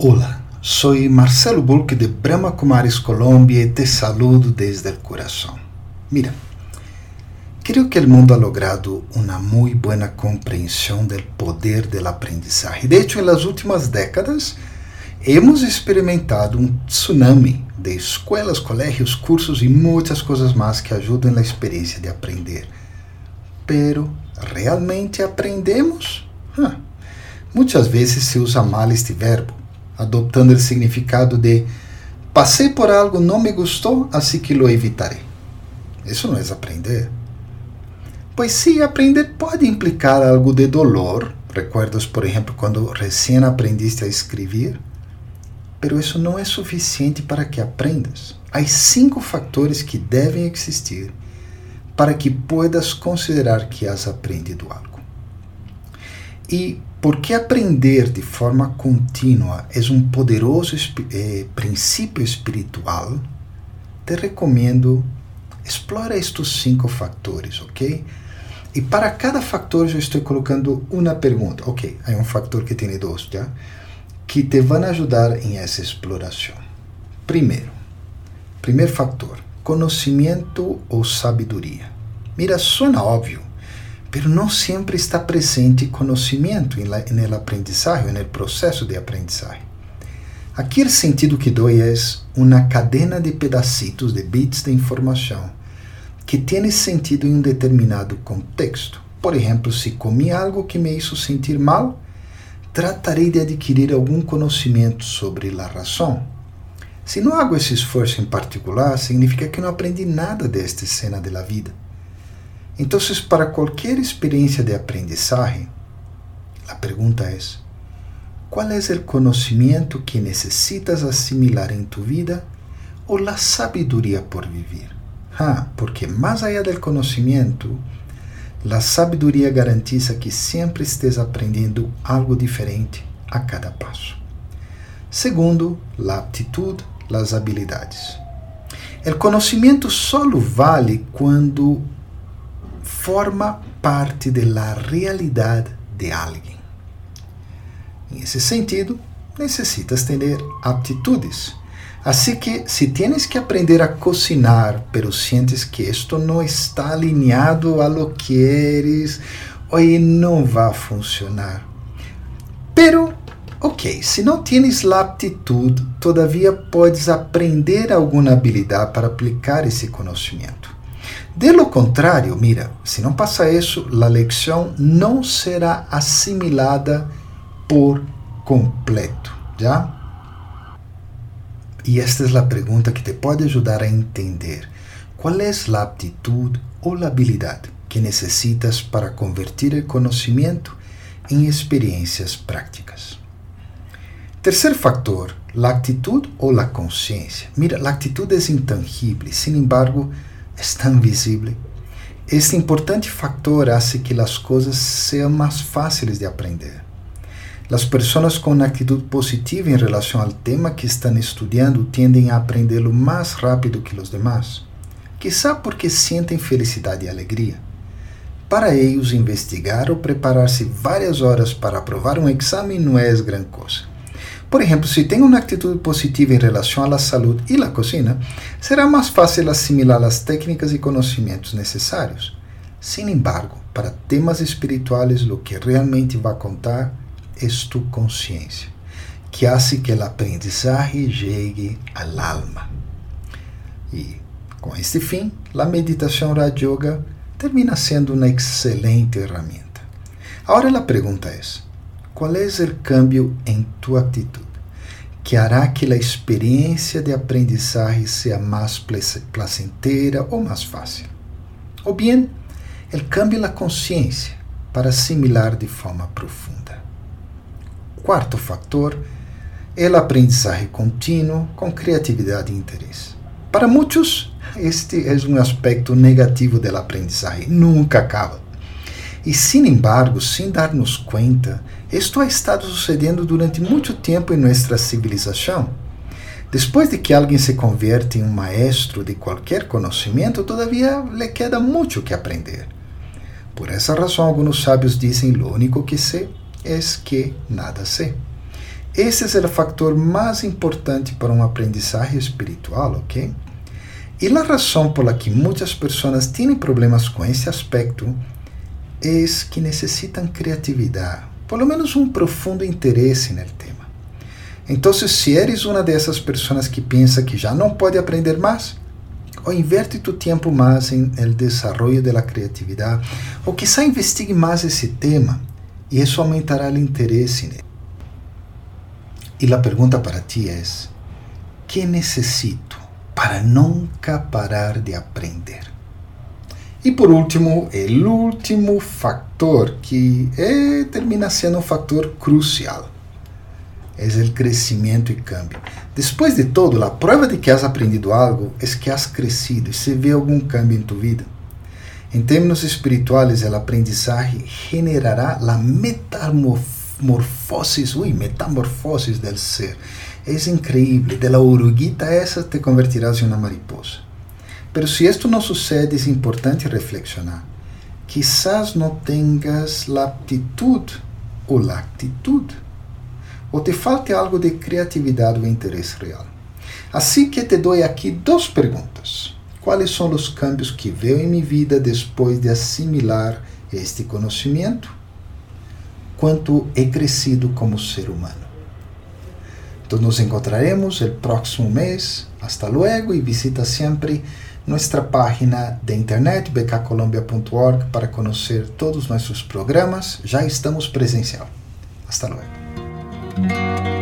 Hola, soy Marcelo Bulque de Brahma Kumaris, Colombia y te saludo desde el corazón. Mira, creo que el mundo ha logrado una muy buena comprensión del poder del aprendizaje. De hecho, en las últimas décadas hemos experimentado un tsunami de escuelas, colegios, cursos y muchas cosas más que ayudan en la experiencia de aprender. Pero, ¿realmente aprendemos? Huh. Muitas vezes se usa mal este verbo adoptando o significado de passei por algo, não me gostou, assim que lo evitarei. Isso não é aprender. Pois sim, aprender pode implicar algo de dolor. Recuerdas, por exemplo, quando recém aprendiste a escrever? Pero isso não é suficiente para que aprendas. Há cinco fatores que devem existir para que puedas considerar que has aprendido algo. E porque aprender de forma contínua é um poderoso eh, princípio espiritual, te recomendo explora estes cinco fatores, ok? E para cada fator eu estou colocando uma pergunta, ok? Há um fator que tem dois, já? Que te vão ajudar em essa exploração. Primeiro, primeiro fator, conhecimento ou sabedoria. Mira, suena óbvio, pero não sempre está presente conhecimento no aprendizagem, no processo de aprendizagem. Aqui o sentido que dou é uma cadena de pedacitos, de bits de informação, que tem sentido em um determinado contexto. Por exemplo, se comi algo que me hizo sentir mal, tratarei de adquirir algum conhecimento sobre a razão. Se não hago esse esforço em particular, significa que não aprendi nada desta cena da vida. Então, para qualquer experiência de aprendizagem, a pergunta é: qual é o conhecimento que necessitas assimilar em tu vida ou a sabedoria por viver? Ah, porque mais allá do conhecimento, a sabedoria garantiza que sempre estés aprendendo algo diferente a cada passo. Segundo, a aptitude, as habilidades. O conhecimento solo vale quando forma parte de la realidad de alguien. En ese sentido, necesitas tener aptitudes. Así que si tienes que aprender a cocinar, pero sientes que esto no está alineado a lo que eres, hoy no va a funcionar. Pero, ok, se não tienes la aptitud, todavía puedes aprender alguma habilidade para aplicar esse conhecimento. De lo contrário, mira, se não passa isso, a lección não será assimilada por completo, ¿ya? E esta é a pergunta que te pode ajudar a entender qual é a aptitude ou a habilidade que necessitas para convertir o conhecimento em experiências práticas. Terceiro factor, a atitude ou a consciência. Mira, a atitude é intangível, sin embargo, es tan visible. Este importante factor hace que las cosas sean más fáciles de aprender. Las personas con una actitud positiva en relación al tema que están estudiando tienden a aprenderlo más rápido que los demás, quizá porque sienten felicidad y alegría. Para ellos, investigar o prepararse várias horas para aprovar um exame não é gran cosa. Por exemplo, se tem uma atitude positiva em relação à saúde e à cozinha, será mais fácil assimilar as técnicas e conhecimentos necessários. Sin embargo, para temas espirituais, o que realmente vai contar é tu consciência, que hace que o aprendizagem chegue ao alma. E, com este fim, a meditação Raja Yoga termina sendo uma excelente ferramenta. Agora a pergunta é: qual é o cambio em tu atitude que hará que a experiência de aprendizagem seja mais placentera ou mais fácil? Ou bem, o cambio na consciência para assimilar de forma profunda. Quarto fator é o aprendizagem contínuo com criatividade e interesse. Para muitos, este é um aspecto negativo da aprendizagem, nunca acaba. E, sin embargo, sem darnos conta, isto ha estado sucedendo durante muito tempo em nossa civilização. Depois de que alguém se converte em um maestro de qualquer conhecimento, todavia lhe queda muito que aprender. Por essa razão, alguns sábios dizem: lo único que sei é que nada sei. Esse é o fator mais importante para um aprendizagem espiritual, ok? E a razão por la que muitas pessoas têm problemas com esse aspecto é que necessitam criatividade, por menos um profundo interesse no tema. Então, se eres uma dessas pessoas que pensa que já não pode aprender mais, ou inverte tu tempo mais em el desarrollo de la criatividade, ou quizá investigue mais esse tema, e isso aumentará o interesse nele. E a pergunta para ti é: que necessito para nunca parar de aprender? E por último, o último fator que é, termina sendo um fator crucial é o crescimento e cambio. Depois de todo, a prova de que has aprendido algo é que has crescido e se vê algum cambio em tu vida. Em termos espirituais, o aprendizagem generará a metamorfosis, ui, metamorfosis del ser. É incrível, de la oruguita essa te convertirás em uma mariposa. Pero se isto não sucede, é importante reflexionar. Quizás não tenhas a aptitude ou a atitude, ou te falte algo de criatividade ou interesse real. Assim que te dou aqui duas perguntas. Quais são os cambios que vejo em minha vida depois de assimilar este conhecimento? Quanto he crescido como ser humano? Então, nos encontraremos o próximo mês. Hasta luego e visita sempre nossa página de internet bkcolombia.org para conhecer todos nossos programas. Já estamos presencial. Hasta luego.